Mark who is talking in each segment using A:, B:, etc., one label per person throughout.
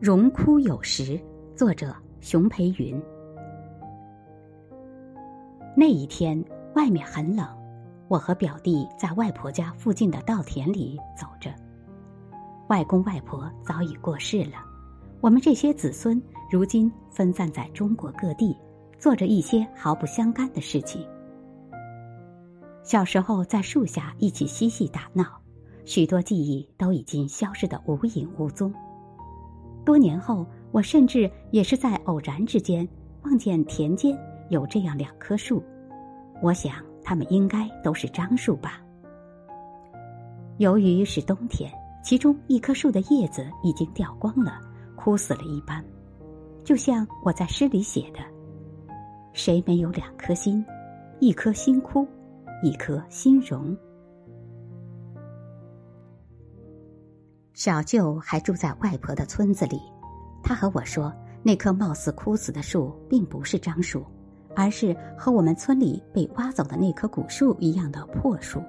A: 荣枯有时，作者熊培云。那一天外面很冷，我和表弟在外婆家附近的稻田里走着。外公外婆早已过世了，我们这些子孙如今分散在中国各地，做着一些毫不相干的事情。小时候在树下一起嬉戏打闹，许多记忆都已经消失的无影无踪。多年后，我甚至也是在偶然之间望见田间有这样两棵树，我想它们应该都是樟树吧。由于是冬天，其中一棵树的叶子已经掉光了，枯死了一般，就像我在诗里写的：“谁没有两颗心？一颗心枯，一颗心荣。”小舅还住在外婆的村子里，他和我说，那棵貌似枯死的树并不是樟树，而是和我们村里被挖走的那棵古树一样的破树。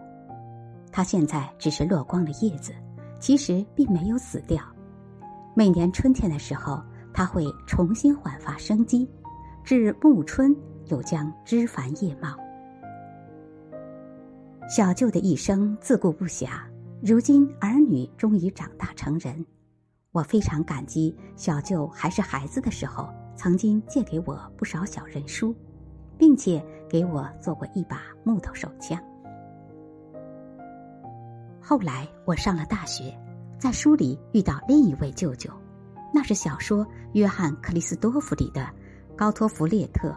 A: 它现在只是落光了叶子，其实并没有死掉。每年春天的时候，它会重新焕发生机，至暮春又将枝繁叶茂。小舅的一生自顾不暇。如今儿女终于长大成人，我非常感激小舅还是孩子的时候，曾经借给我不少小人书，并且给我做过一把木头手枪。后来我上了大学，在书里遇到另一位舅舅，那是小说《约翰克里斯多夫》里的高托弗列特。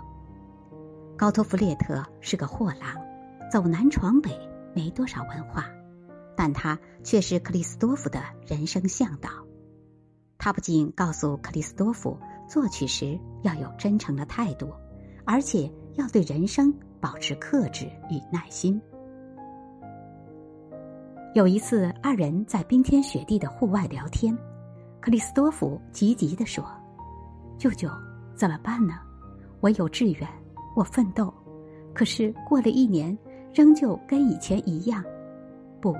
A: 高托弗列特是个货郎，走南闯北，没多少文化。但他却是克里斯多夫的人生向导。他不仅告诉克里斯多夫作曲时要有真诚的态度，而且要对人生保持克制与耐心。有一次，二人在冰天雪地的户外聊天，克里斯多夫急急地说：“舅舅，怎么办呢？我有志愿，我奋斗，可是过了一年，仍旧跟以前一样。不。”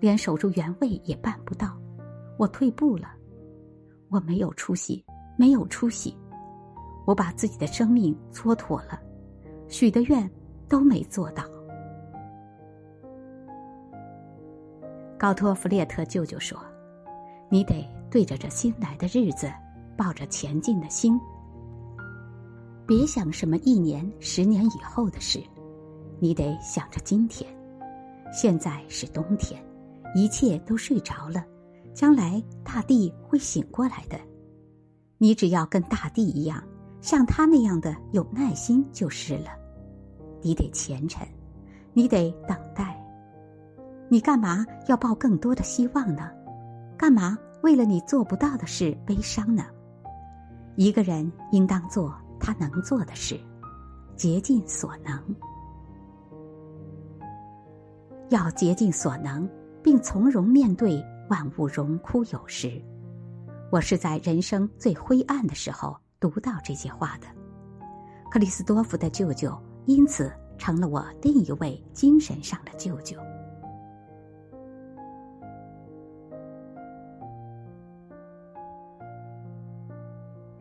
A: 连守住原位也办不到，我退步了，我没有出息，没有出息，我把自己的生命蹉跎了，许的愿都没做到。高托弗列特舅舅说：“你得对着这新来的日子，抱着前进的心，别想什么一年、十年以后的事，你得想着今天，现在是冬天。”一切都睡着了，将来大地会醒过来的。你只要跟大地一样，像他那样的有耐心就是了。你得虔诚，你得等待。你干嘛要抱更多的希望呢？干嘛为了你做不到的事悲伤呢？一个人应当做他能做的事，竭尽所能。要竭尽所能。并从容面对万物荣枯有时，我是在人生最灰暗的时候读到这些话的。克里斯多夫的舅舅因此成了我另一位精神上的舅舅。